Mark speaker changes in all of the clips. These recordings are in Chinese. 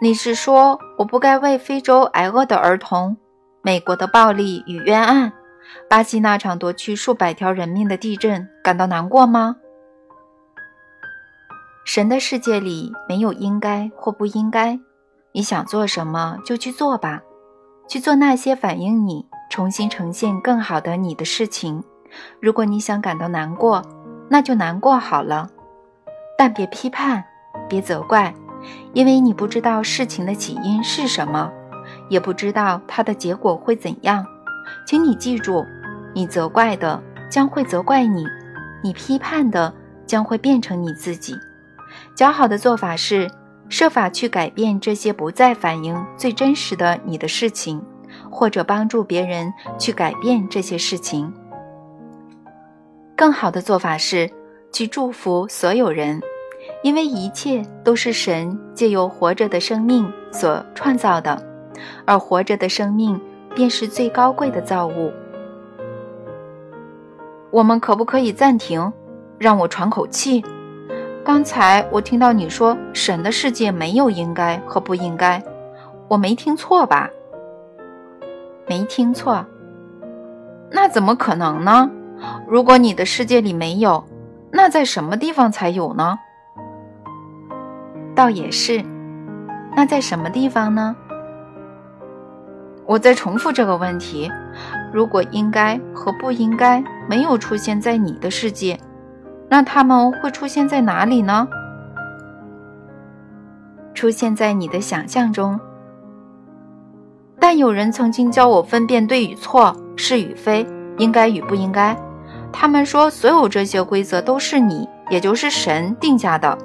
Speaker 1: 你是说我不该为非洲挨饿的儿童、美国的暴力与冤案、巴西那场夺去数百条人命的地震感到难过吗？神的世界里没有应该或不应该，你想做什么就去做吧，去做那些反映你重新呈现更好的你的事情。如果你想感到难过，那就难过好了，但别批判，别责怪。因为你不知道事情的起因是什么，也不知道它的结果会怎样，请你记住，你责怪的将会责怪你，你批判的将会变成你自己。较好的做法是设法去改变这些不再反映最真实的你的事情，或者帮助别人去改变这些事情。更好的做法是去祝福所有人。因为一切都是神借由活着的生命所创造的，而活着的生命便是最高贵的造物。我们可不可以暂停，让我喘口气？刚才我听到你说神的世界没有应该和不应该，我没听错吧？没听错。那怎么可能呢？如果你的世界里没有，那在什么地方才有呢？倒也是，那在什么地方呢？我再重复这个问题：如果应该和不应该没有出现在你的世界，那他们会出现在哪里呢？出现在你的想象中。但有人曾经教我分辨对与错、是与非、应该与不应该。他们说，所有这些规则都是你，也就是神定下的。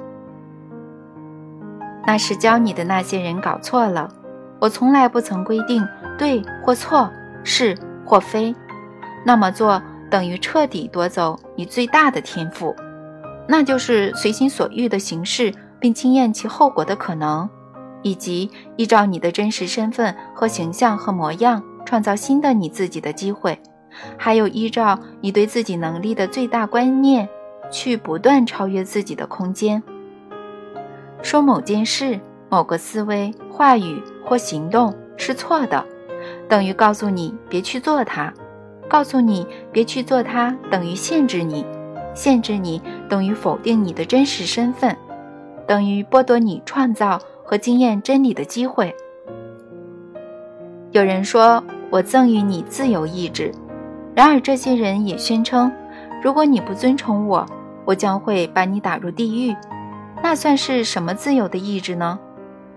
Speaker 1: 那是教你的那些人搞错了。我从来不曾规定对或错，是或非。那么做等于彻底夺走你最大的天赋，那就是随心所欲的形式，并经验其后果的可能，以及依照你的真实身份和形象和模样创造新的你自己的机会，还有依照你对自己能力的最大观念去不断超越自己的空间。说某件事、某个思维、话语或行动是错的，等于告诉你别去做它；告诉你别去做它，等于限制你；限制你等于否定你的真实身份，等于剥夺你创造和经验真理的机会。有人说我赠予你自由意志，然而这些人也宣称，如果你不尊崇我，我将会把你打入地狱。那算是什么自由的意志呢？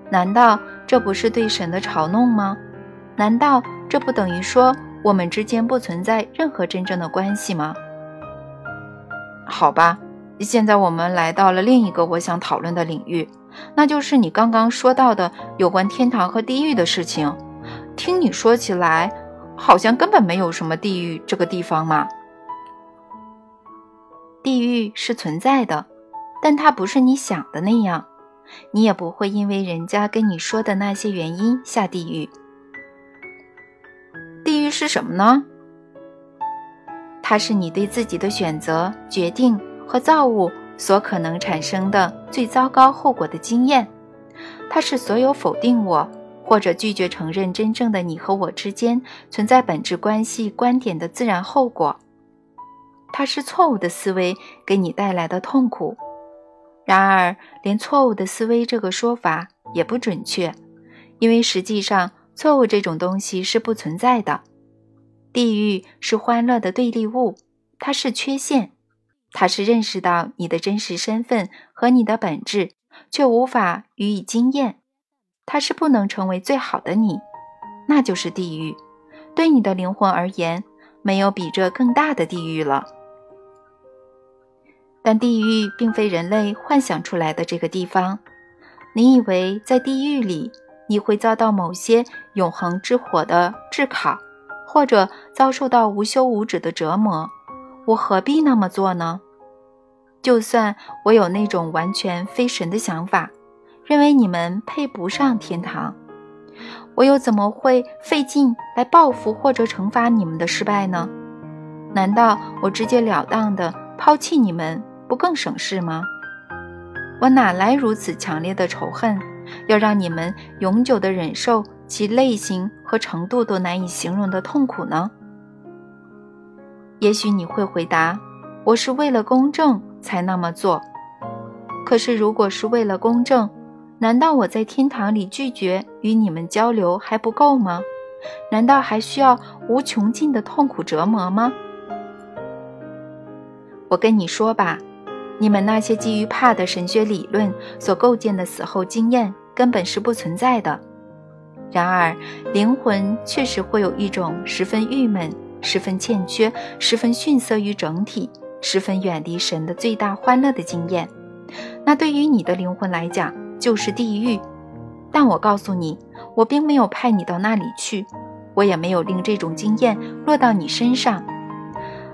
Speaker 1: 难道这不是对神的嘲弄吗？难道这不等于说我们之间不存在任何真正的关系吗？好吧，现在我们来到了另一个我想讨论的领域，那就是你刚刚说到的有关天堂和地狱的事情。听你说起来，好像根本没有什么地狱这个地方嘛。地狱是存在的。但它不是你想的那样，你也不会因为人家跟你说的那些原因下地狱。地狱是什么呢？它是你对自己的选择、决定和造物所可能产生的最糟糕后果的经验。它是所有否定我或者拒绝承认真正的你和我之间存在本质关系观点的自然后果。它是错误的思维给你带来的痛苦。然而，连错误的思维这个说法也不准确，因为实际上错误这种东西是不存在的。地狱是欢乐的对立物，它是缺陷，它是认识到你的真实身份和你的本质，却无法予以经验。它是不能成为最好的你，那就是地狱。对你的灵魂而言，没有比这更大的地狱了。但地狱并非人类幻想出来的这个地方。你以为在地狱里你会遭到某些永恒之火的炙烤，或者遭受到无休无止的折磨？我何必那么做呢？就算我有那种完全非神的想法，认为你们配不上天堂，我又怎么会费劲来报复或者惩罚你们的失败呢？难道我直截了当的抛弃你们？不更省事吗？我哪来如此强烈的仇恨？要让你们永久的忍受其类型和程度都难以形容的痛苦呢？也许你会回答：“我是为了公正才那么做。”可是，如果是为了公正，难道我在天堂里拒绝与你们交流还不够吗？难道还需要无穷尽的痛苦折磨吗？我跟你说吧，你们那些基于怕的神学理论所构建的死后经验根本是不存在的。然而，灵魂确实会有一种十分郁闷、十分欠缺、十分逊色于整体、十分远离神的最大欢乐的经验。那对于你的灵魂来讲，就是地狱。但我告诉你，我并没有派你到那里去，我也没有令这种经验落到你身上。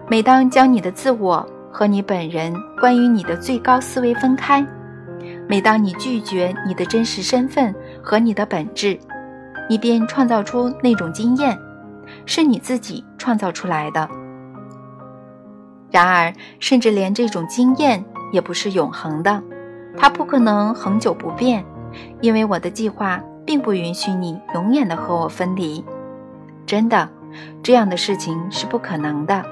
Speaker 1: 每当将你的自我和你本人关于你的最高思维分开，每当你拒绝你的真实身份和你的本质，你便创造出那种经验，是你自己创造出来的。然而，甚至连这种经验也不是永恒的，它不可能恒久不变。因为我的计划并不允许你永远的和我分离，真的，这样的事情是不可能的。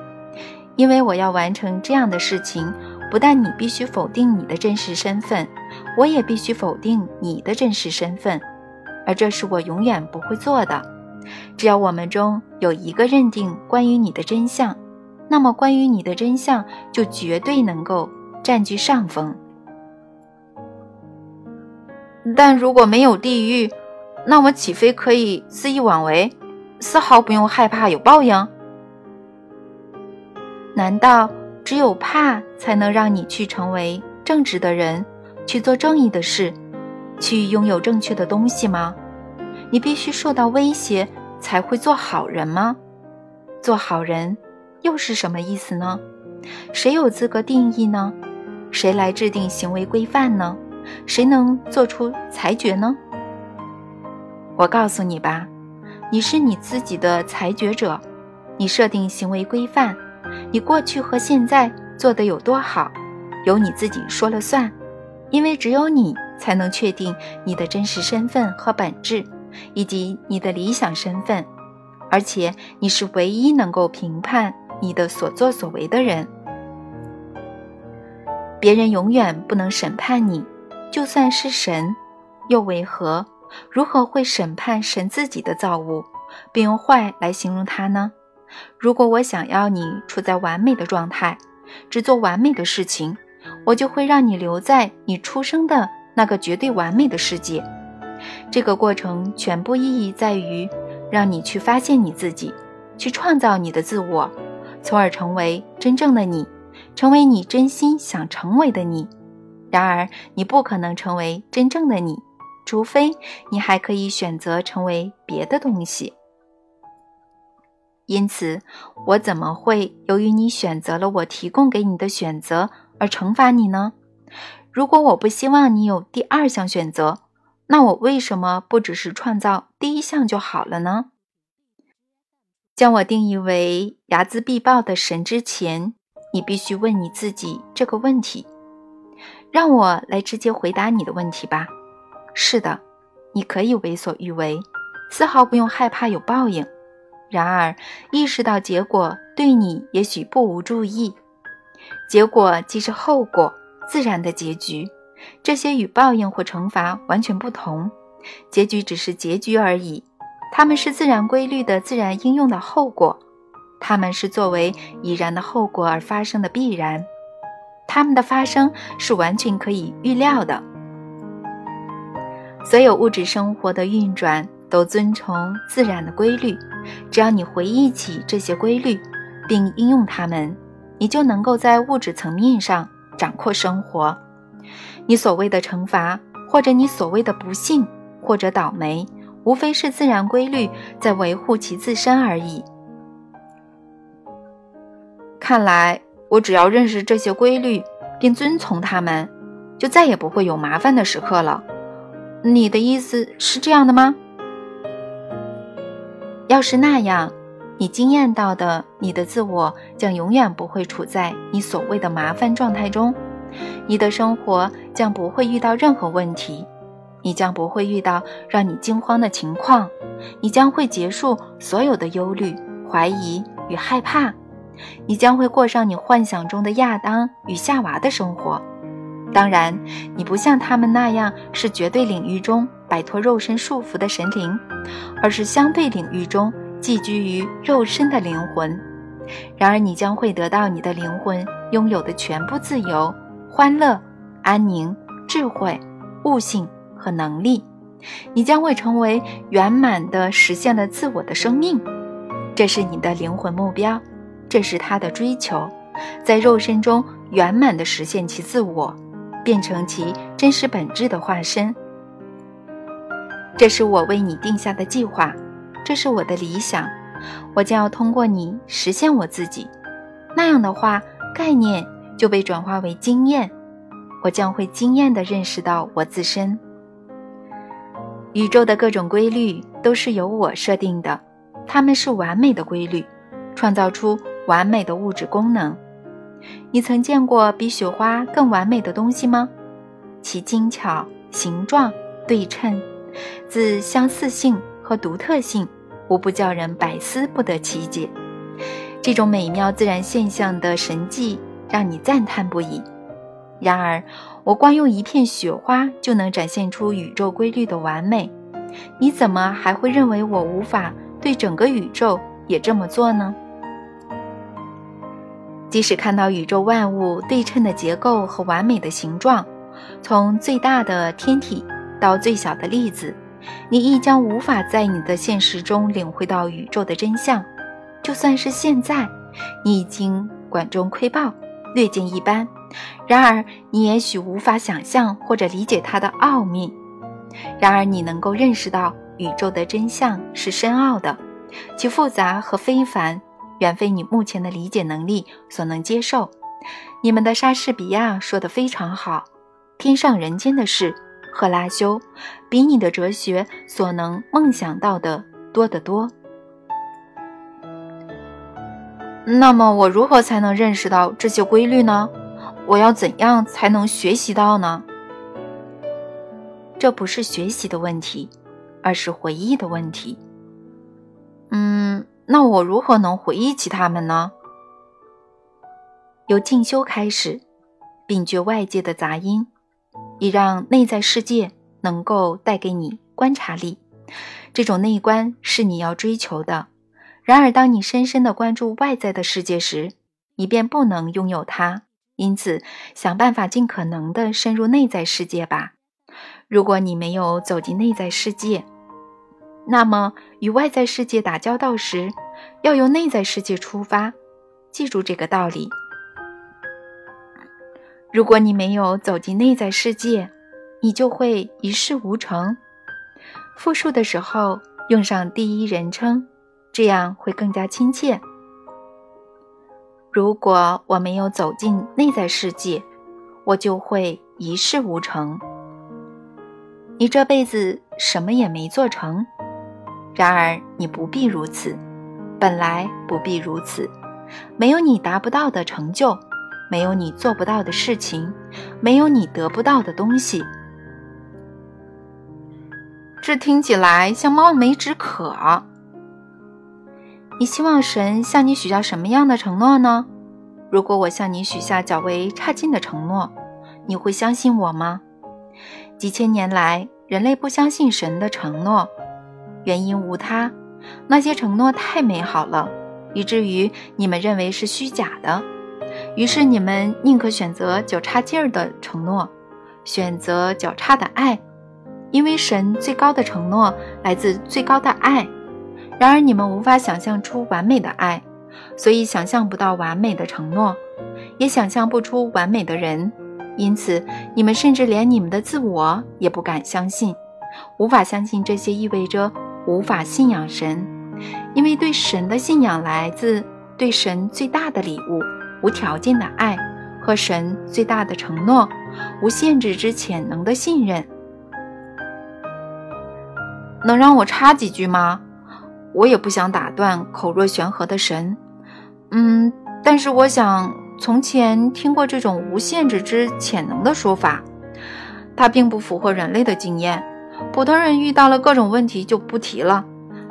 Speaker 1: 因为我要完成这样的事情，不但你必须否定你的真实身份，我也必须否定你的真实身份，而这是我永远不会做的。只要我们中有一个认定关于你的真相，那么关于你的真相就绝对能够占据上风。但如果没有地狱，那我岂非可以肆意妄为，丝毫不用害怕有报应？难道只有怕才能让你去成为正直的人，去做正义的事，去拥有正确的东西吗？你必须受到威胁才会做好人吗？做好人又是什么意思呢？谁有资格定义呢？谁来制定行为规范呢？谁能做出裁决呢？我告诉你吧，你是你自己的裁决者，你设定行为规范，你过去和现在做得有多好，由你自己说了算，因为只有你才能确定你的真实身份和本质，以及你的理想身份，而且你是唯一能够评判你的所作所为的人，别人永远不能审判你。就算是神，又为何？如何会审判神自己的造物，并用坏来形容它呢？如果我想要你处在完美的状态，只做完美的事情，我就会让你留在你出生的那个绝对完美的世界。这个过程全部意义在于让你去发现你自己，去创造你的自我，从而成为真正的你，成为你真心想成为的你。然而，你不可能成为真正的你，除非你还可以选择成为别的东西。因此，我怎么会由于你选择了我提供给你的选择而惩罚你呢？如果我不希望你有第二项选择，那我为什么不只是创造第一项就好了呢？将我定义为睚眦必报的神之前，你必须问你自己这个问题。让我来直接回答你的问题吧。是的，你可以为所欲为，丝毫不用害怕有报应。然而，意识到结果对你也许不无注意。结果即是后果，自然的结局。这些与报应或惩罚完全不同。结局只是结局而已，它们是自然规律的自然应用的后果，它们是作为已然的后果而发生的必然。它们的发生是完全可以预料的。所有物质生活的运转都遵从自然的规律。只要你回忆起这些规律，并应用它们，你就能够在物质层面上掌控生活。你所谓的惩罚，或者你所谓的不幸或者倒霉，无非是自然规律在维护其自身而已。看来。我只要认识这些规律，并遵从它们，就再也不会有麻烦的时刻了。你的意思是这样的吗？要是那样，你惊艳到的你的自我将永远不会处在你所谓的麻烦状态中，你的生活将不会遇到任何问题，你将不会遇到让你惊慌的情况，你将会结束所有的忧虑、怀疑与害怕，你将会过上你幻想中的亚当与夏娃的生活。当然，你不像他们那样是绝对领域中摆脱肉身束缚的神灵，而是相对领域中寄居于肉身的灵魂。然而，你将会得到你的灵魂拥有的全部自由、欢乐、安宁、智慧、悟性和能力。你将会成为圆满的实现了自我的生命。这是你的灵魂目标，这是他的追求，在肉身中圆满的实现其自我，变成其真实本质的化身。这是我为你定下的计划，这是我的理想。我将要通过你实现我自己，那样的话，概念就被转化为经验。我将会惊艳地认识到我自身。宇宙的各种规律都是由我设定的，它们是完美的规律，创造出完美的物质功能。你曾见过比雪花更完美的东西吗？其精巧、形状、对称、自相似性和独特性。无不叫人百思不得其解，这种美妙自然现象的神迹让你赞叹不已。然而，我光用一片雪花就能展现出宇宙规律的完美，你怎么还会认为我无法对整个宇宙也这么做呢？即使看到宇宙万物对称的结构和完美的形状，从最大的天体到最小的粒子。你亦将无法在你的现实中领会到宇宙的真相。就算是现在，你已经管中窥豹，略见一斑，然而你也许无法想象或者理解它的奥秘。然而你能够认识到宇宙的真相是深奥的，其复杂和非凡，远非你目前的理解能力所能接受。你们的莎士比亚说得非常好：“天上人间的事。”赫拉修，比你的哲学所能梦想到的多得多。那么，我如何才能认识到这些规律呢？我要怎样才能学习到呢？这不是学习的问题，而是回忆的问题。嗯，那我如何能回忆起它们呢？由静修开始，摒绝外界的杂音。以让内在世界能够带给你观察力，这种内观是你要追求的。然而，当你深深的关注外在的世界时，你便不能拥有它。因此，想办法尽可能的深入内在世界吧。如果你没有走进内在世界，那么与外在世界打交道时，要由内在世界出发。记住这个道理。如果你没有走进内在世界，你就会一事无成。复述的时候用上第一人称，这样会更加亲切。如果我没有走进内在世界，我就会一事无成。你这辈子什么也没做成，然而你不必如此，本来不必如此，没有你达不到的成就。没有你做不到的事情，没有你得不到的东西。这听起来像望梅止渴。你希望神向你许下什么样的承诺呢？如果我向你许下较为差劲的承诺，你会相信我吗？几千年来，人类不相信神的承诺，原因无他，那些承诺太美好了，以至于你们认为是虚假的。于是你们宁可选择较差劲儿的承诺，选择较差的爱，因为神最高的承诺来自最高的爱。然而你们无法想象出完美的爱，所以想象不到完美的承诺，也想象不出完美的人。因此你们甚至连你们的自我也不敢相信，无法相信这些意味着无法信仰神，因为对神的信仰来自对神最大的礼物。无条件的爱和神最大的承诺，无限制之潜能的信任，能让我插几句吗？我也不想打断口若悬河的神，嗯，但是我想，从前听过这种无限制之潜能的说法，它并不符合人类的经验。普通人遇到了各种问题就不提了。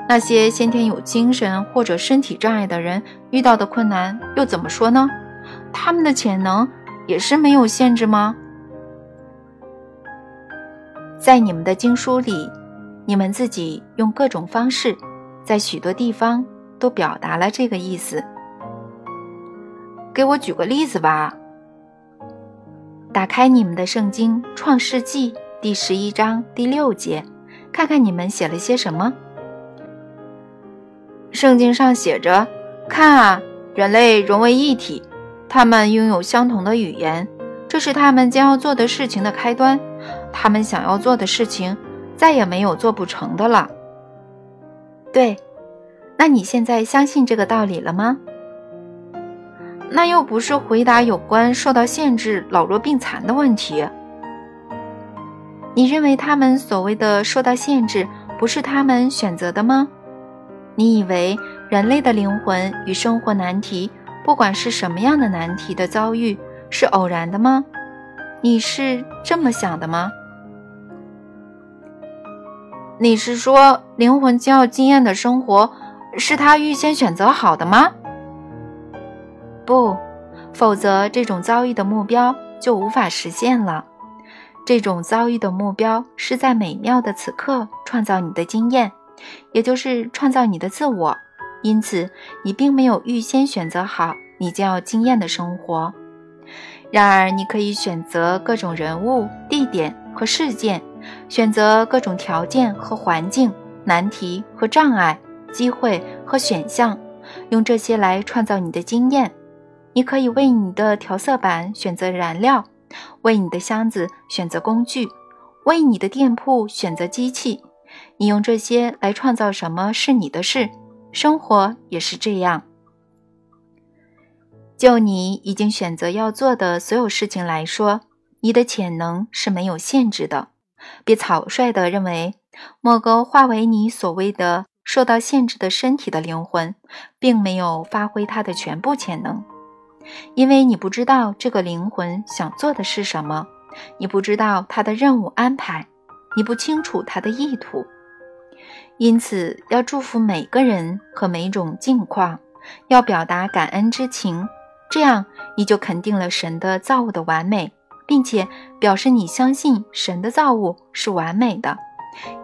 Speaker 1: 那些先天有精神或者身体障碍的人遇到的困难又怎么说呢？他们的潜能也是没有限制吗？在你们的经书里，你们自己用各种方式，在许多地方都表达了这个意思。给我举个例子吧。打开你们的圣经《创世纪》第十一章第六节，看看你们写了些什么。圣经上写着：“看啊，人类融为一体，他们拥有相同的语言，这是他们将要做的事情的开端。他们想要做的事情，再也没有做不成的了。”对，那你现在相信这个道理了吗？那又不是回答有关受到限制、老弱病残的问题。你认为他们所谓的受到限制，不是他们选择的吗？你以为人类的灵魂与生活难题，不管是什么样的难题的遭遇，是偶然的吗？你是这么想的吗？你是说灵魂将要经验的生活，是他预先选择好的吗？不，否则这种遭遇的目标就无法实现了。这种遭遇的目标是在美妙的此刻创造你的经验。也就是创造你的自我，因此你并没有预先选择好你将要经验的生活。然而，你可以选择各种人物、地点和事件，选择各种条件和环境、难题和障碍、机会和选项，用这些来创造你的经验。你可以为你的调色板选择燃料，为你的箱子选择工具，为你的店铺选择机器。你用这些来创造什么是你的事，生活也是这样。就你已经选择要做的所有事情来说，你的潜能是没有限制的。别草率地认为某个化为你所谓的受到限制的身体的灵魂，并没有发挥它的全部潜能，因为你不知道这个灵魂想做的是什么，你不知道他的任务安排。你不清楚他的意图，因此要祝福每个人和每种境况，要表达感恩之情，这样你就肯定了神的造物的完美，并且表示你相信神的造物是完美的，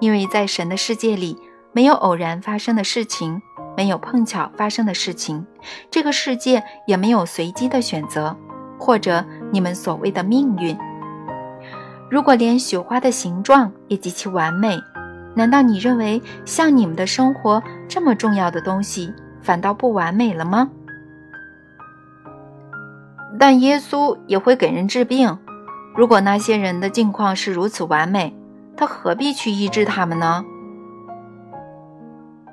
Speaker 1: 因为在神的世界里没有偶然发生的事情，没有碰巧发生的事情，这个世界也没有随机的选择，或者你们所谓的命运。如果连雪花的形状也极其完美，难道你认为像你们的生活这么重要的东西反倒不完美了吗？但耶稣也会给人治病。如果那些人的境况是如此完美，他何必去医治他们呢？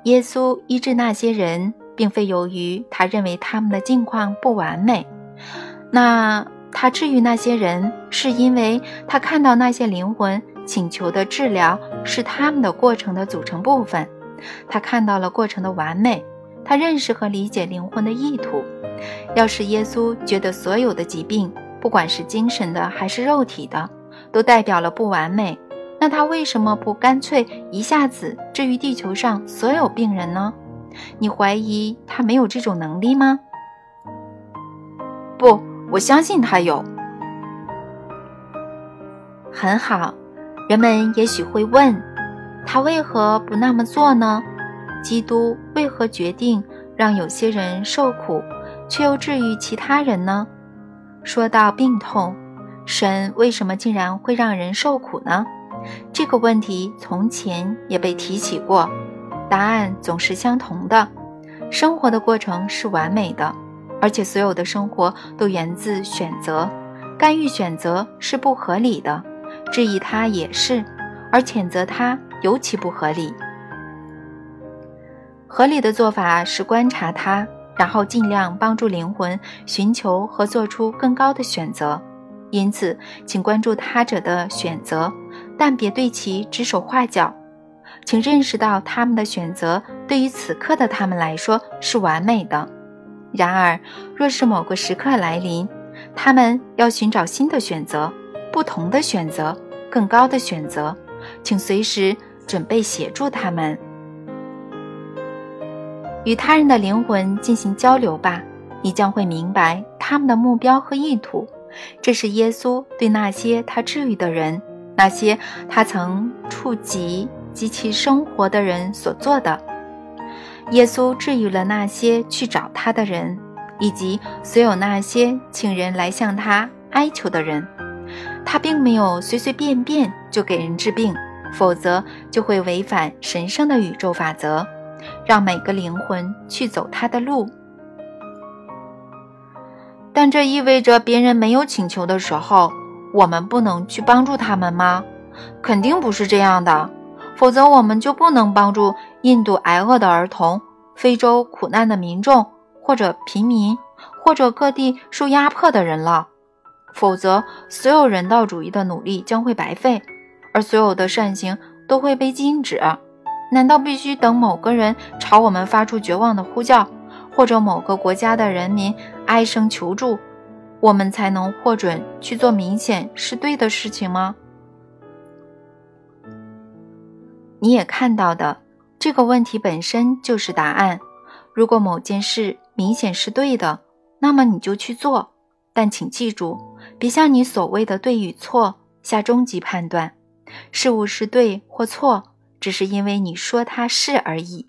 Speaker 1: 耶稣医治那些人，并非由于他认为他们的境况不完美，那。他治愈那些人，是因为他看到那些灵魂请求的治疗是他们的过程的组成部分。他看到了过程的完美，他认识和理解灵魂的意图。要是耶稣觉得所有的疾病，不管是精神的还是肉体的，都代表了不完美，那他为什么不干脆一下子治愈地球上所有病人呢？你怀疑他没有这种能力吗？不。我相信他有。很好，人们也许会问，他为何不那么做呢？基督为何决定让有些人受苦，却又治愈其他人呢？说到病痛，神为什么竟然会让人受苦呢？这个问题从前也被提起过，答案总是相同的：生活的过程是完美的。而且所有的生活都源自选择，干预选择是不合理的，质疑它也是，而谴责它尤其不合理。合理的做法是观察它，然后尽量帮助灵魂寻求和做出更高的选择。因此，请关注他者的选择，但别对其指手画脚。请认识到他们的选择对于此刻的他们来说是完美的。然而，若是某个时刻来临，他们要寻找新的选择、不同的选择、更高的选择，请随时准备协助他们，与他人的灵魂进行交流吧。你将会明白他们的目标和意图。这是耶稣对那些他治愈的人、那些他曾触及及其生活的人所做的。耶稣治愈了那些去找他的人，以及所有那些请人来向他哀求的人。他并没有随随便便就给人治病，否则就会违反神圣的宇宙法则，让每个灵魂去走他的路。但这意味着别人没有请求的时候，我们不能去帮助他们吗？肯定不是这样的，否则我们就不能帮助印度挨饿的儿童、非洲苦难的民众，或者贫民，或者各地受压迫的人了。否则，所有人道主义的努力将会白费，而所有的善行都会被禁止。难道必须等某个人朝我们发出绝望的呼叫？或者某个国家的人民哀声求助，我们才能获准去做明显是对的事情吗？你也看到的，这个问题本身就是答案。如果某件事明显是对的，那么你就去做。但请记住，别向你所谓的对与错下终极判断。事物是对或错，只是因为你说它是而已。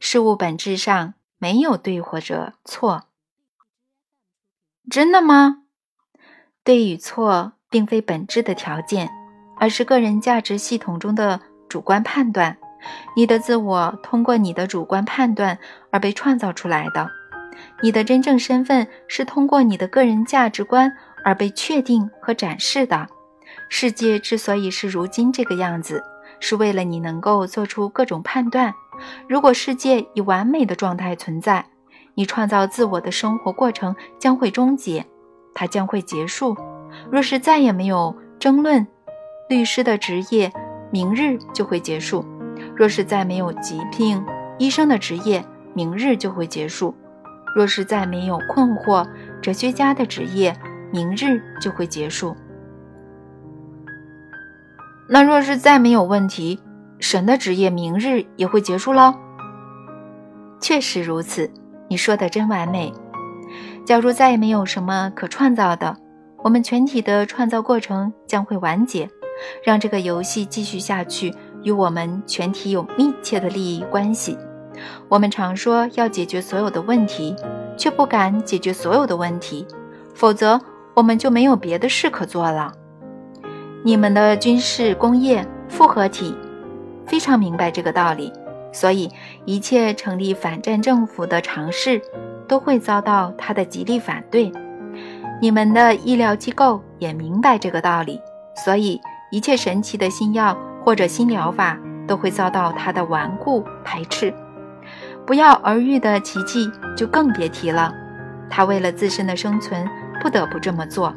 Speaker 1: 事物本质上。没有对或者错，真的吗？对与错并非本质的条件，而是个人价值系统中的主观判断。你的自我通过你的主观判断而被创造出来的，你的真正身份是通过你的个人价值观而被确定和展示的。世界之所以是如今这个样子，是为了你能够做出各种判断。如果世界以完美的状态存在，你创造自我的生活过程将会终结，它将会结束。若是再也没有争论，律师的职业明日就会结束；若是再没有疾病，医生的职业明日就会结束；若是再没有困惑，哲学家的职业明日就会结束。那若是再没有问题？神的职业明日也会结束喽。确实如此，你说的真完美。假如再也没有什么可创造的，我们全体的创造过程将会完结。让这个游戏继续下去，与我们全体有密切的利益关系。我们常说要解决所有的问题，却不敢解决所有的问题，否则我们就没有别的事可做了。你们的军事工业复合体。非常明白这个道理，所以一切成立反战政府的尝试都会遭到他的极力反对。你们的医疗机构也明白这个道理，所以一切神奇的新药或者新疗法都会遭到他的顽固排斥。不药而愈的奇迹就更别提了，他为了自身的生存不得不这么做。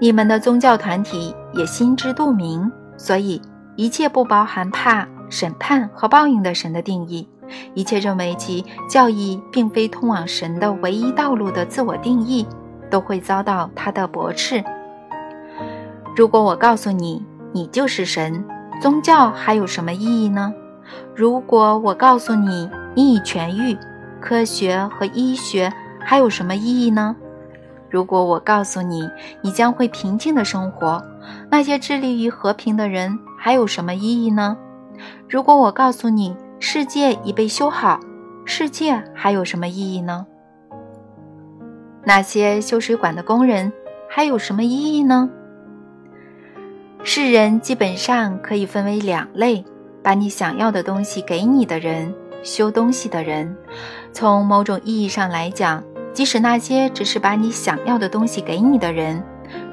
Speaker 1: 你们的宗教团体也心知肚明，所以。一切不包含怕审判和报应的神的定义，一切认为其教义并非通往神的唯一道路的自我定义，都会遭到他的驳斥。如果我告诉你，你就是神，宗教还有什么意义呢？如果我告诉你，你已痊愈，科学和医学还有什么意义呢？如果我告诉你，你将会平静的生活，那些致力于和平的人。还有什么意义呢？如果我告诉你世界已被修好，世界还有什么意义呢？那些修水管的工人还有什么意义呢？世人基本上可以分为两类：把你想要的东西给你的人，修东西的人。从某种意义上来讲，即使那些只是把你想要的东西给你的人，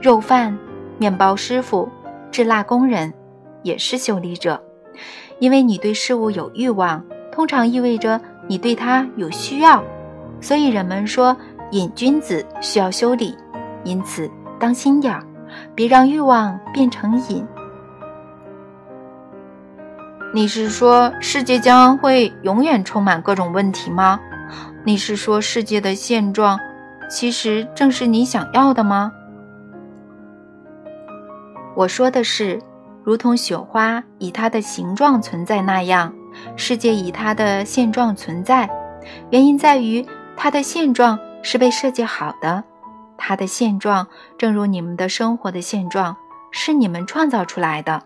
Speaker 1: 肉贩、面包师傅、制蜡工人。也是修理者，因为你对事物有欲望，通常意味着你对它有需要，所以人们说瘾君子需要修理，因此当心点儿，别让欲望变成瘾。你是说世界将会永远充满各种问题吗？你是说世界的现状其实正是你想要的吗？我说的是。如同雪花以它的形状存在那样，世界以它的现状存在。原因在于它的现状是被设计好的，它的现状正如你们的生活的现状是你们创造出来的。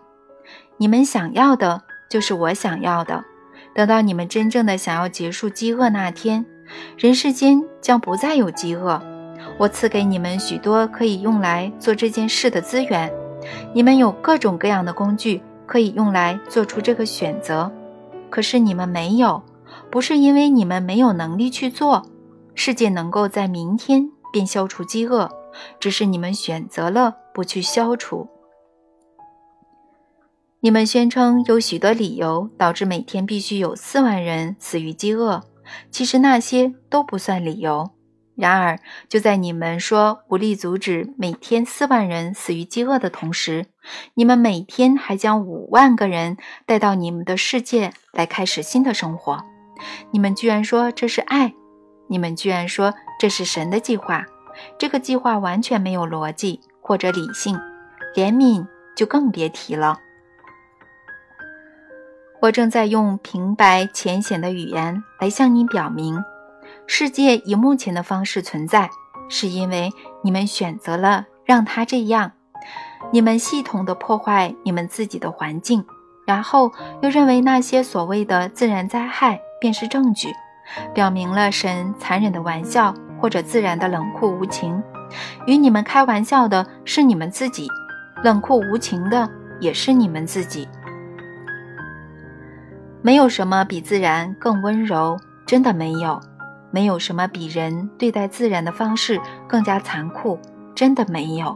Speaker 1: 你们想要的就是我想要的。等到你们真正的想要结束饥饿那天，人世间将不再有饥饿。我赐给你们许多可以用来做这件事的资源，你们有各种各样的工具可以用来做出这个选择。可是你们没有，不是因为你们没有能力去做。世界能够在明天便消除饥饿，只是你们选择了不去消除。你们宣称有许多理由导致每天必须有四万人死于饥饿，其实那些都不算理由。然而，就在你们说无力阻止每天四万人死于饥饿的同时，你们每天还将五万个人带到你们的世界来开始新的生活。你们居然说这是爱，你们居然说这是神的计划。这个计划完全没有逻辑或者理性，怜悯就更别提了。我正在用平白浅显的语言来向你表明，世界以目前的方式存在，是因为你们选择了让它这样。你们系统的破坏你们自己的环境，然后又认为那些所谓的自然灾害便是证据，表明了神残忍的玩笑或者自然的冷酷无情。与你们开玩笑的是你们自己，冷酷无情的也是你们自己。没有什么比自然更温柔，真的没有；没有什么比人对待自然的方式更加残酷，真的没有。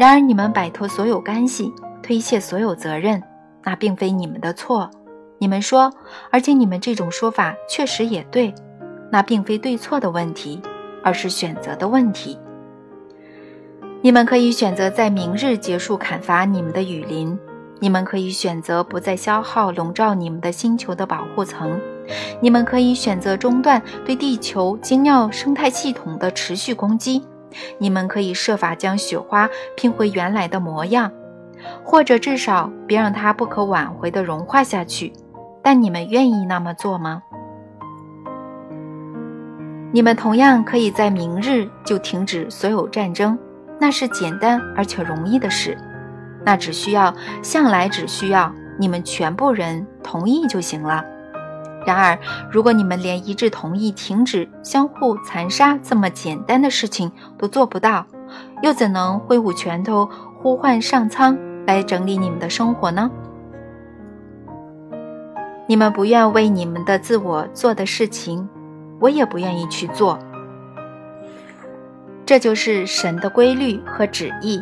Speaker 1: 然而，你们摆脱所有干系，推卸所有责任，那并非你们的错。你们说，而且你们这种说法确实也对，那并非对错的问题，而是选择的问题。你们可以选择在明日结束砍伐你们的雨林。你们可以选择不再消耗笼罩你们的星球的保护层，你们可以选择中断对地球精妙生态系统的持续攻击，你们可以设法将雪花拼回原来的模样，或者至少别让它不可挽回地融化下去。但你们愿意那么做吗？你们同样可以在明日就停止所有战争，那是简单而且容易的事。那只需要，向来只需要你们全部人同意就行了。然而，如果你们连一致同意停止相互残杀这么简单的事情都做不到，又怎能挥舞拳头呼唤上苍来整理你们的生活呢？你们不愿为你们的自我做的事情，我也不愿意去做。这就是神的规律和旨意。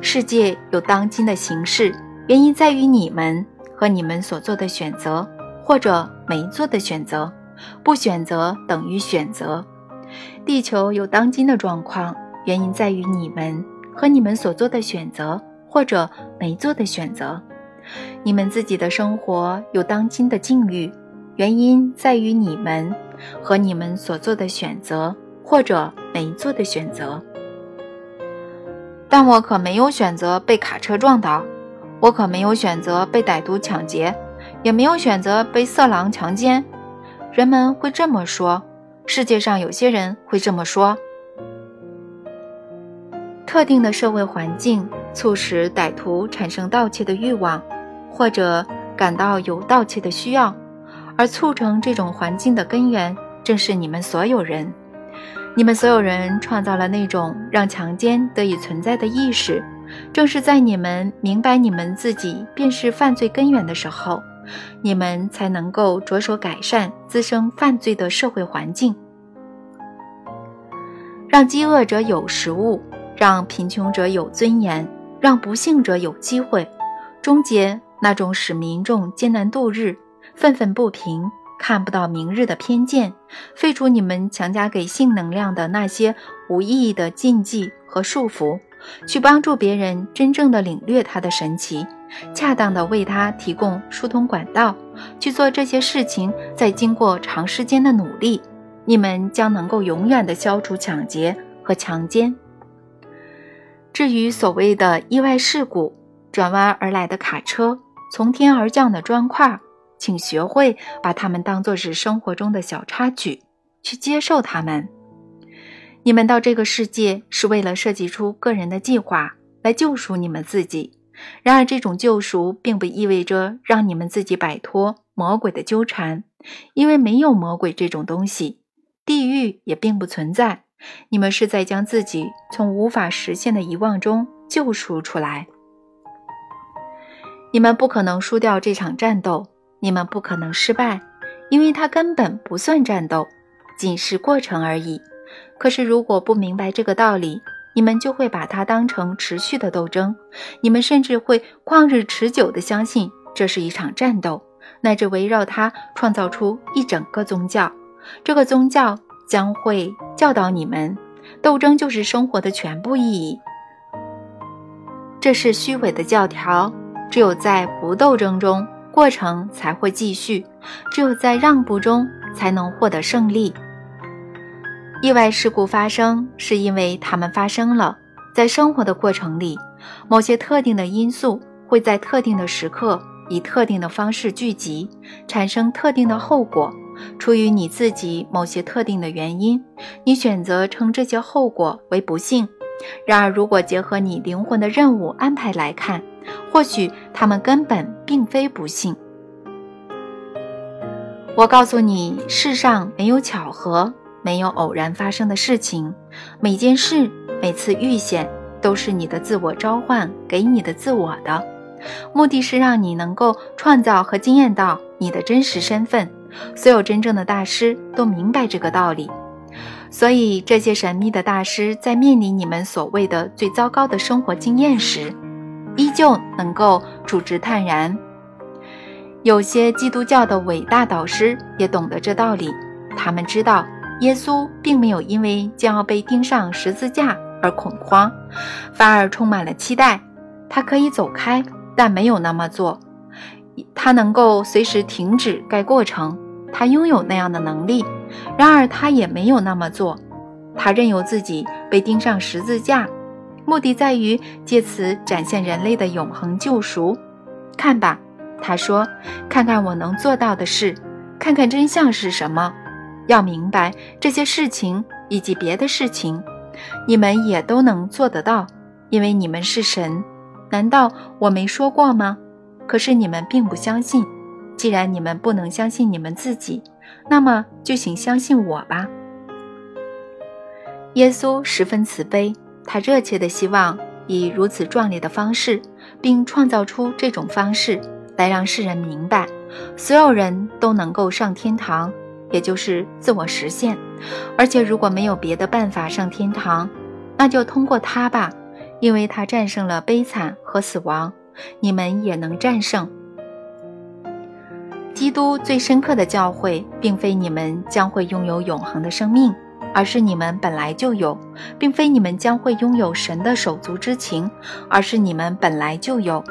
Speaker 1: 世界有当今的形式，原因在于你们和你们所做的选择，或者没做的选择。不选择等于选择。地球有当今的状况，原因在于你们和你们所做的选择，或者没做的选择。你们自己的生活有当今的境遇，原因在于你们和你们所做的选择，或者没做的选择。但我可没有选择被卡车撞倒，我可没有选择被歹徒抢劫，也没有选择被色狼强奸。人们会这么说，世界上有些人会这么说。特定的社会环境促使歹徒产生盗窃的欲望，或者感到有盗窃的需要，而促成这种环境的根源正是你们所有人。你们所有人创造了那种让强奸得以存在的意识，正是在你们明白你们自己便是犯罪根源的时候，你们才能够着手改善滋生犯罪的社会环境，让饥饿者有食物，让贫穷者有尊严，让不幸者有机会，终结那种使民众艰难度日、愤愤不平。看不到明日的偏见，废除你们强加给性能量的那些无意义的禁忌和束缚，去帮助别人真正的领略它的神奇，恰当的为他提供疏通管道，去做这些事情。再经过长时间的努力，你们将能够永远的消除抢劫和强奸。至于所谓的意外事故，转弯而来的卡车，从天而降的砖块，请学会把它们当作是生活中的小插曲，去接受它们。你们到这个世界是为了设计出个人的计划来救赎你们自己。然而，这种救赎并不意味着让你们自己摆脱魔鬼的纠缠，因为没有魔鬼这种东西，地狱也并不存在。你们是在将自己从无法实现的遗忘中救赎出来。你们不可能输掉这场战斗，你们不可能失败，因为它根本不算战斗，仅是过程而已。可是，如果不明白这个道理，你们就会把它当成持续的斗争，你们甚至会旷日持久地相信这是一场战斗，乃至围绕它创造出一整个宗教。这个宗教将会教导你们，斗争就是生活的全部意义。这是虚伪的教条。只有在不斗争中，过程才会继续；只有在让步中，才能获得胜利。意外事故发生，是因为它们发生了。在生活的过程里，某些特定的因素会在特定的时刻以特定的方式聚集，产生特定的后果。出于你自己某些特定的原因，你选择称这些后果为不幸。然而，如果结合你灵魂的任务安排来看，或许他们根本并非不幸。我告诉你，世上没有巧合。没有偶然发生的事情，每件事、每次遇险，都是你的自我召唤给你的自我的，目的是让你能够创造和惊艳到你的真实身份。所有真正的大师都明白这个道理，所以这些神秘的大师在面临你们所谓的最糟糕的生活经验时，依旧能够处之泰然。有些基督教的伟大导师也懂得这道理，他们知道。耶稣并没有因为将要被钉上十字架而恐慌，反而充满了期待。他可以走开，但没有那么做。他能够随时停止该过程，他拥有那样的能力。然而，他也没有那么做。他任由自己被钉上十字架，目的在于借此展现人类的永恒救赎。看吧，他说：“看看我能做到的事，看看真相是什么。”要明白这些事情以及别的事情，你们也都能做得到，因为你们是神。难道我没说过吗？可是你们并不相信。既然你们不能相信你们自己，那么就请相信我吧。耶稣十分慈悲，他热切的希望以如此壮烈的方式，并创造出这种方式来让世人明白，所有人都能够上天堂。也就是自我实现，而且如果没有别的办法上天堂，那就通过他吧，因为他战胜了悲惨和死亡，你们也能战胜。基督最深刻的教诲，并非你们将会拥有永恒的生命，而是你们本来就有；并非你们将会拥有神的手足之情，而是你们本来就有；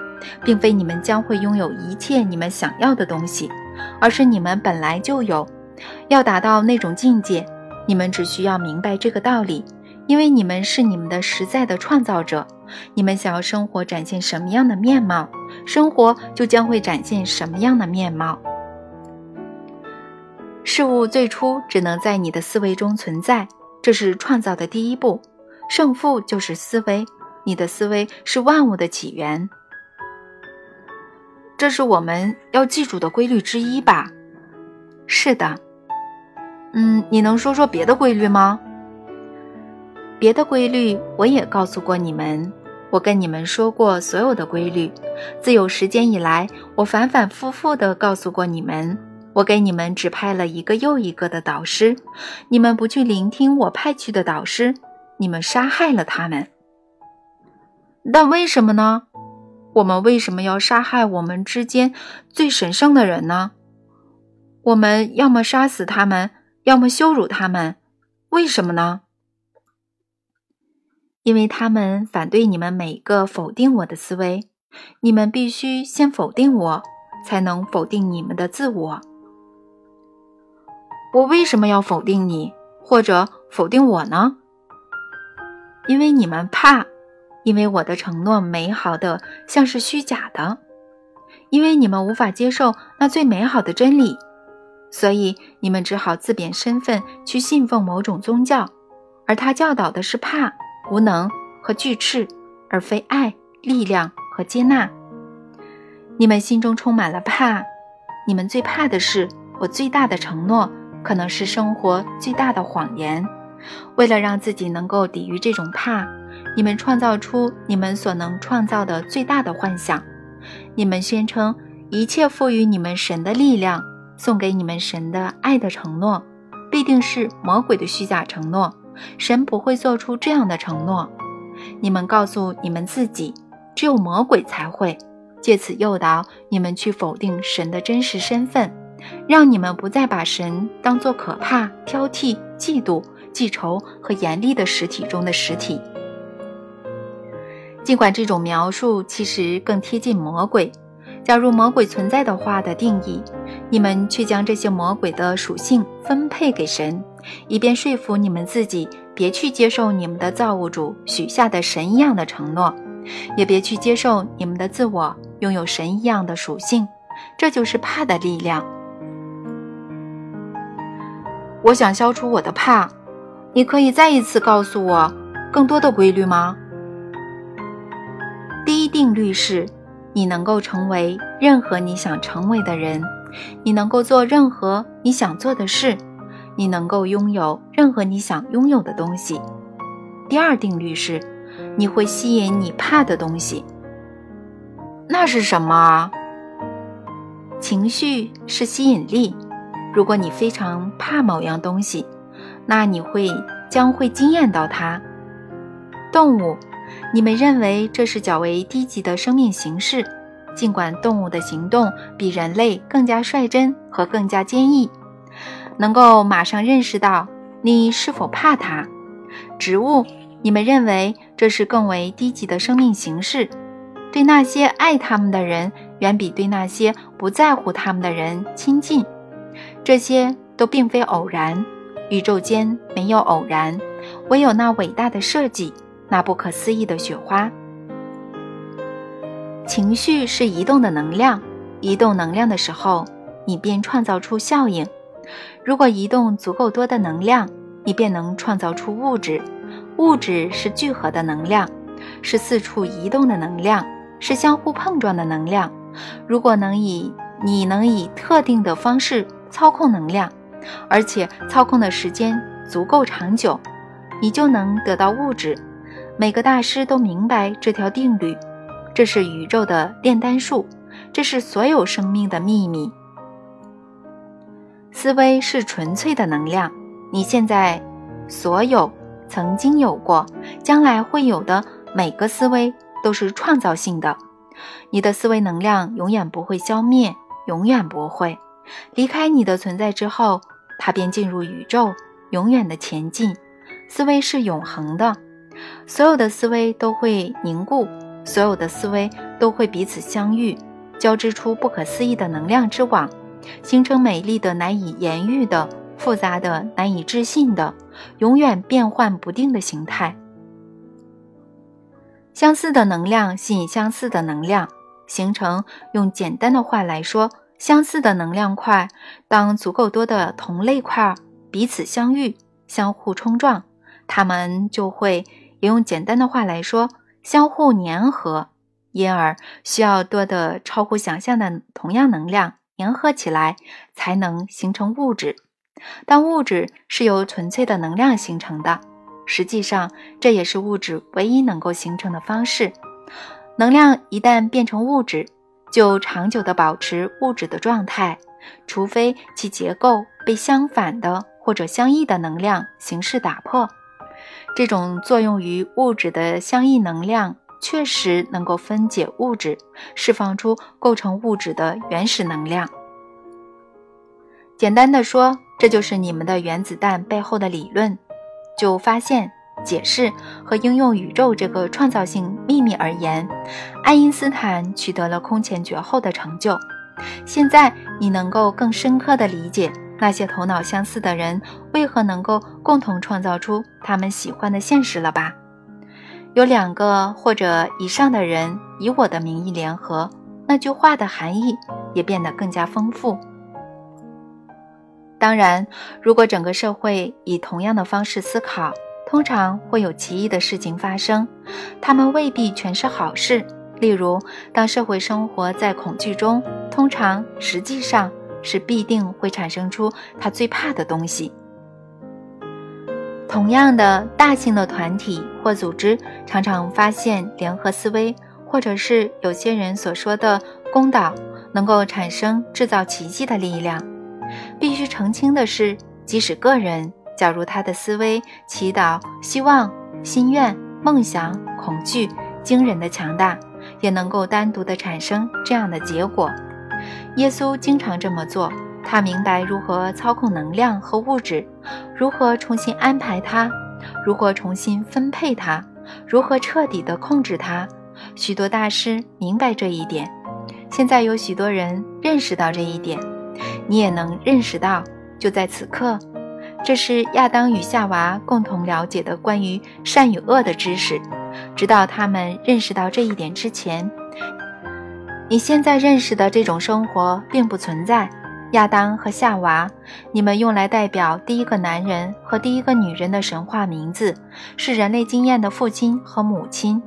Speaker 1: 并非你们将会拥有一切你们想要的东西，而是你们本来就有。要达到那种境界，你们只需要明白这个道理，因为你们是你们的实在的创造者。你们想要生活展现什么样的面貌，生活就将会展现什么样的面貌。事物最初只能在你的思维中存在，这是创造的第一步。胜负就是思维，你的思维是万物的起源。这是我们要记住的规律之一吧？是的。嗯，你能说说别的规律吗？别的规律我也告诉过你们，我跟你们说过所有的规律。自有时间以来，我反反复复的告诉过你们，我给你们指派了一个又一个的导师，你们不去聆听我派去的导师，你们杀害了他们。但为什么呢？我们为什么要杀害我们之间最神圣的人呢？我们要么杀死他们。要么羞辱他们，为什么呢？因为他们反对你们每个否定我的思维。你们必须先否定我，才能否定你们的自我。我为什么要否定你，或者否定我呢？因为你们怕，因为我的承诺美好的像是虚假的，因为你们无法接受那最美好的真理，所以你们只好自贬身份去信奉某种宗教，而他教导的是怕、无能和惧斥，而非爱、力量和接纳。你们心中充满了怕，你们最怕的是我最大的承诺可能是生活最大的谎言。为了让自己能够抵御这种怕，你们创造出你们所能创造的最大的幻想。你们宣称一切赋予你们神的力量、送给你们神的爱的承诺，必定是魔鬼的虚假承诺。神不会做出这样的承诺。你们告诉你们自己，只有魔鬼才会，借此诱导你们去否定神的真实身份，让你们不再把神当作可怕、挑剔、嫉妒。记仇和严厉的实体中的实体。尽管这种描述其实更贴近魔鬼，假如魔鬼存在的话的定义，你们却将这些魔鬼的属性分配给神，以便说服你们自己别去接受你们的造物主许下的神一样的承诺，也别去接受你们的自我拥有神一样的属性。这就是怕的力量。我想消除我的怕。你可以再一次告诉我更多的规律吗？第一定律是：你能够成为任何你想成为的人，你能够做任何你想做的事，你能够拥有任何你想拥有的东西。第二定律是：你会吸引你怕的东西。那是什么？情绪是吸引力。如果你非常怕某样东西。那你会将会惊艳到它。动物，你们认为这是较为低级的生命形式，尽管动物的行动比人类更加率真和更加坚毅，能够马上认识到你是否怕它。植物，你们认为这是更为低级的生命形式，对那些爱他们的人远比对那些不在乎他们的人亲近。这些都并非偶然。宇宙间没有偶然，唯有那伟大的设计，那不可思议的雪花。情绪是移动的能量，移动能量的时候，你便创造出效应。如果移动足够多的能量，你便能创造出物质。物质是聚合的能量，是四处移动的能量，是相互碰撞的能量。如果能以你能以特定的方式操控能量。而且操控的时间足够长久，你就能得到物质。每个大师都明白这条定律，这是宇宙的炼丹术，这是所有生命的秘密。思维是纯粹的能量，你现在所有曾经有过、将来会有的每个思维都是创造性的。你的思维能量永远不会消灭，永远不会离开你的存在之后。它便进入宇宙，永远的前进。思维是永恒的，所有的思维都会凝固，所有的思维都会彼此相遇，交织出不可思议的能量之网，形成美丽的、难以言喻的、复杂的、难以置信的、永远变幻不定的形态。相似的能量吸引相似的能量，形成。用简单的话来说。相似的能量块，当足够多的同类块彼此相遇、相互冲撞，它们就会，也用简单的话来说，相互粘合。因而需要多的超乎想象的同样能量粘合起来，才能形成物质。但物质是由纯粹的能量形成的，实际上这也是物质唯一能够形成的方式。能量一旦变成物质。就长久地保持物质的状态，除非其结构被相反的或者相异的能量形式打破。这种作用于物质的相异能量确实能够分解物质，释放出构成物质的原始能量。简单的说，这就是你们的原子弹背后的理论。就发现。解释和应用宇宙这个创造性秘密而言，爱因斯坦取得了空前绝后的成就。现在你能够更深刻地理解那些头脑相似的人为何能够共同创造出他们喜欢的现实了吧？有两个或者以上的人以我的名义联合，那句话的含义也变得更加丰富。当然，如果整个社会以同样的方式思考，通常会有奇异的事情发生，他们未必全是好事。例如，当社会生活在恐惧中，通常实际上是必定会产生出他最怕的东西。同样的，大型的团体或组织常常发现联合思维，或者是有些人所说的公道，能够产生制造奇迹的力量。必须澄清的是，即使个人。假如他的思维、祈祷、希望、心愿、梦想、恐惧惊人的强大，也能够单独的产生这样的结果。耶稣经常这么做，他明白如何操控能量和物质，如何重新安排它，如何重新分配它，如何彻底的控制它。许多大师明白这一点，现在有许多人认识到这一点，你也能认识到，就在此刻。这是亚当与夏娃共同了解的关于善与恶的知识。直到他们认识到这一点之前，你现在认识的这种生活并不存在。亚当和夏娃，你们用来代表第一个男人和第一个女人的神话名字，是人类经验的父亲和母亲。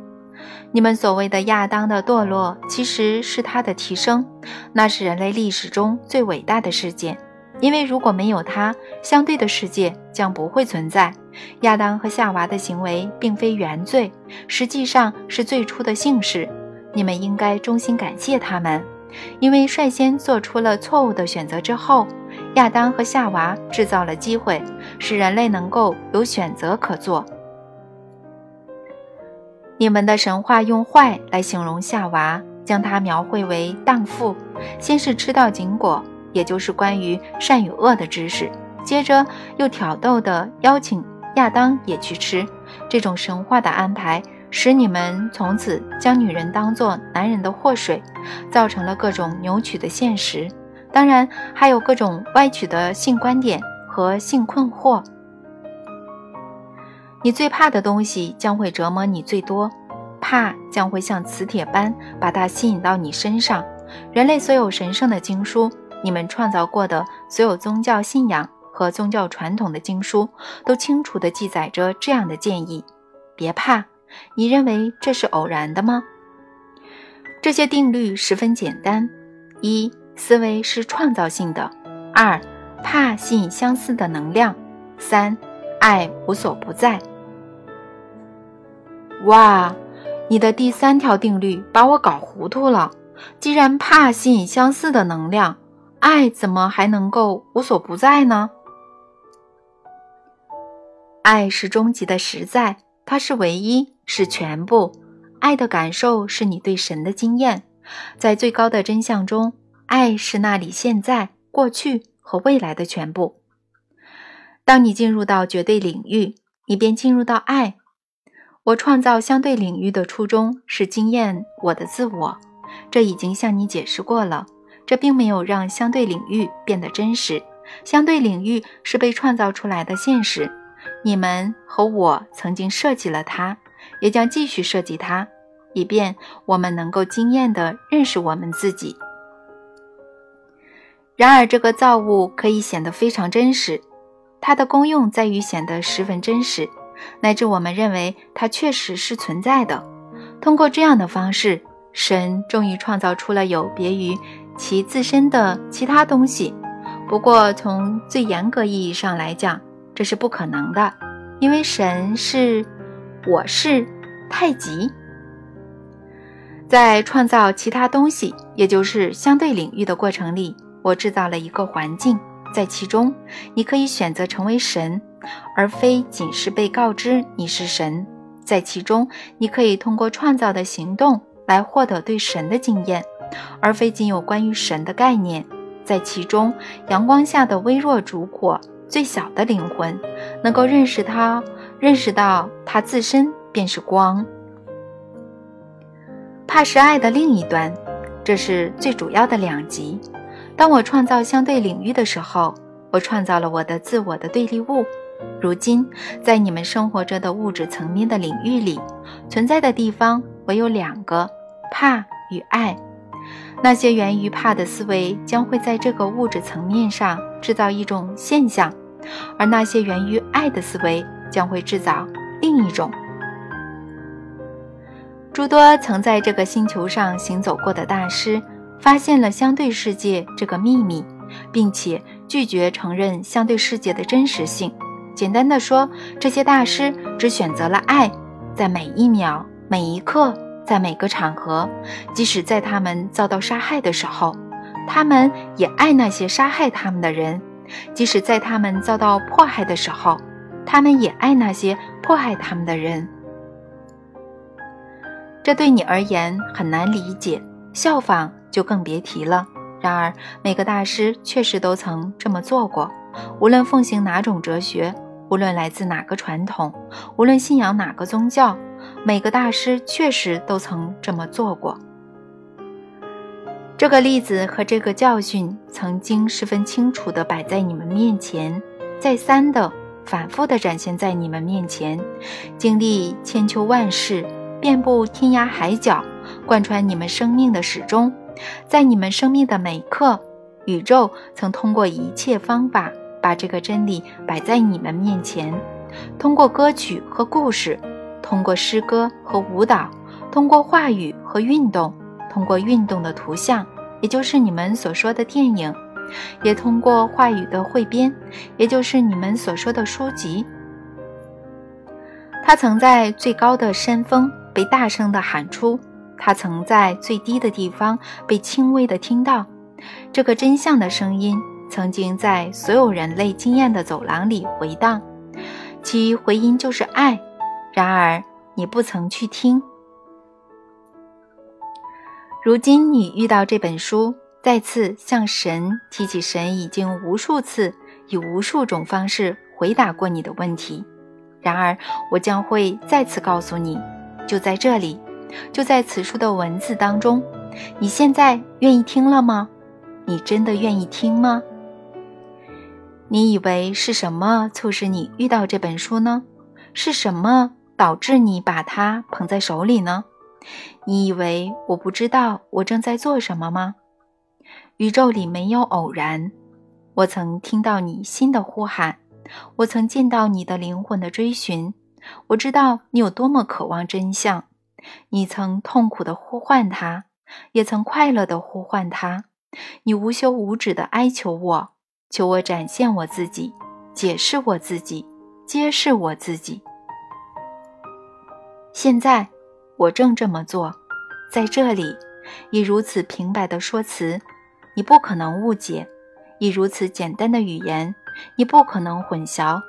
Speaker 1: 你们所谓的亚当的堕落，其实是他的提升，那是人类历史中最伟大的事件。因为如果没有他，相对的世界将不会存在。亚当和夏娃的行为并非原罪，实际上是最初的姓氏。你们应该衷心感谢他们，因为率先做出了错误的选择之后，亚当和夏娃制造了机会，使人类能够有选择可做。你们的神话用“坏”来形容夏娃，将它描绘为荡妇，先是吃到禁果。也就是关于善与恶的知识，接着又挑逗地邀请亚当也去吃。这种神话的安排，使你们从此将女人当作男人的祸水，造成了各种扭曲的现实。当然，还有各种歪曲的性观点和性困惑。你最怕的东西将会折磨你最多，怕将会像磁铁般把它吸引到你身上。人类所有神圣的经书。你们创造过的所有宗教信仰和宗教传统的经书，都清楚地记载着这样的建议：别怕。你认为这是偶然的吗？这些定律十分简单：一、思维是创造性的；二、怕吸引相似的能量；三、爱无所不在。哇，你的第三条定律把我搞糊涂了。既然怕吸引相似的能量，爱怎么还能够无所不在呢？爱是终极的实在，它是唯一，是全部。爱的感受是你对神的经验，在最高的真相中，爱是那里现在、过去和未来的全部。当你进入到绝对领域，你便进入到爱。我创造相对领域的初衷是经验我的自我，这已经向你解释过了。这并没有让相对领域变得真实，相对领域是被创造出来的现实。你们和我曾经设计了它，也将继续设计它，以便我们能够惊艳地认识我们自己。然而，这个造物可以显得非常真实，它的功用在于显得十分真实，乃至我们认为它确实是存在的。通过这样的方式，神终于创造出了有别于。其自身的其他东西，不过从最严格意义上来讲，这是不可能的，因为神是我是太极。在创造其他东西，也就是相对领域的过程里，我制造了一个环境，在其中你可以选择成为神，而非仅是被告知你是神。在其中，你可以通过创造的行动来获得对神的经验。而非仅有关于神的概念，在其中，阳光下的微弱烛火，最小的灵魂，能够认识它，认识到它自身便是光。怕是爱的另一端，这是最主要的两极。当我创造相对领域的时候，我创造了我的自我的对立物，如今，在你们生活着的物质层面的领域里，存在的地方唯有两个：怕与爱。那些源于怕的思维将会在这个物质层面上制造一种现象，而那些源于爱的思维将会制造另一种。诸多曾在这个星球上行走过的大师，发现了相对世界这个秘密，并且拒绝承认相对世界的真实性。简单的说，这些大师只选择了爱，在每一秒、每一刻，在每个场合，即使在他们遭到杀害的时候，他们也爱那些杀害他们的人；即使在他们遭到迫害的时候，他们也爱那些迫害他们的人。这对你而言很难理解，效仿就更别提了。然而，每个大师确实都曾这么做过。无论奉行哪种哲学，无论来自哪个传统，无论信仰哪个宗教，每个大师确实都曾这么做过。这个例子和这个教训曾经十分清楚地摆在你们面前，再三的、反复地展现在你们面前，经历千秋万世。遍布天涯海角，贯穿你们生命的始终，在你们生命的每刻，宇宙曾通过一切方法把这个真理摆在你们面前。通过歌曲和故事，通过诗歌和舞蹈，通过话语和运动，通过运动的图像，也就是你们所说的电影，也通过话语的汇编，也就是你们所说的书籍。他曾在最高的山峰。被大声地喊出，他曾在最低的地方被轻微地听到。这个真相的声音曾经在所有人类经验的走廊里回荡，其回音就是爱。然而你不曾去听。如今你遇到这本书，再次向神提起神已经无数次以无数种方式回答过你的问题。然而我将会再次告诉你。就在这里，就在此书的文字当中。你现在愿意听了吗？你真的愿意听吗？你以为是什么促使你遇到这本书呢？是什么导致你把它捧在手里呢？你以为我不知道我正在做什么吗？宇宙里没有偶然。我曾听到你心的呼喊，我曾见到你的灵魂的追寻。我知道你有多么渴望真相，你曾痛苦地呼唤他，也曾快乐地呼唤他。你无休无止地哀求我，求我展现我自己，解释我自己，揭示我自己。现在，我正这么做，在这里，以如此平白的说辞，你不可能误解；以如此简单的语言，你不可能混淆；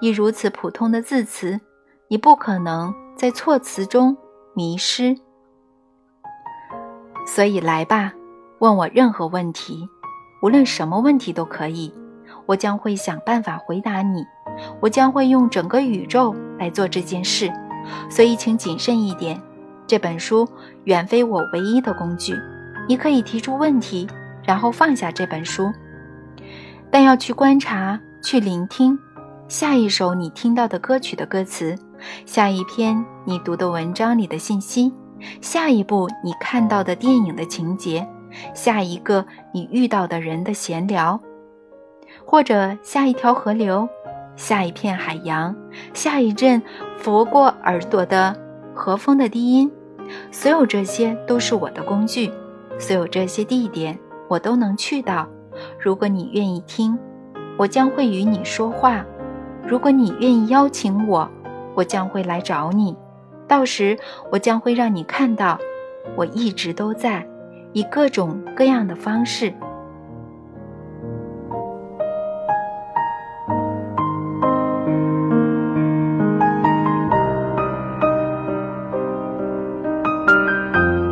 Speaker 1: 以如此普通的字词。你不可能在措辞中迷失，所以来吧，问我任何问题，无论什么问题都可以，我将会想办法回答你。我将会用整个宇宙来做这件事，所以请谨慎一点。这本书远非我唯一的工具，你可以提出问题，然后放下这本书，但要去观察，去聆听下一首你听到的歌曲的歌词。下一篇你读的文章里的信息，下一部你看到的电影的情节，下一个你遇到的人的闲聊，或者下一条河流，下一片海洋，下一阵拂过耳朵的和风的低音，所有这些都是我的工具，所有这些地点我都能去到。如果你愿意听，我将会与你说话；如果你愿意邀请我。我将会来找你，到时我将会让你看到，我一直都在，以各种各样的方式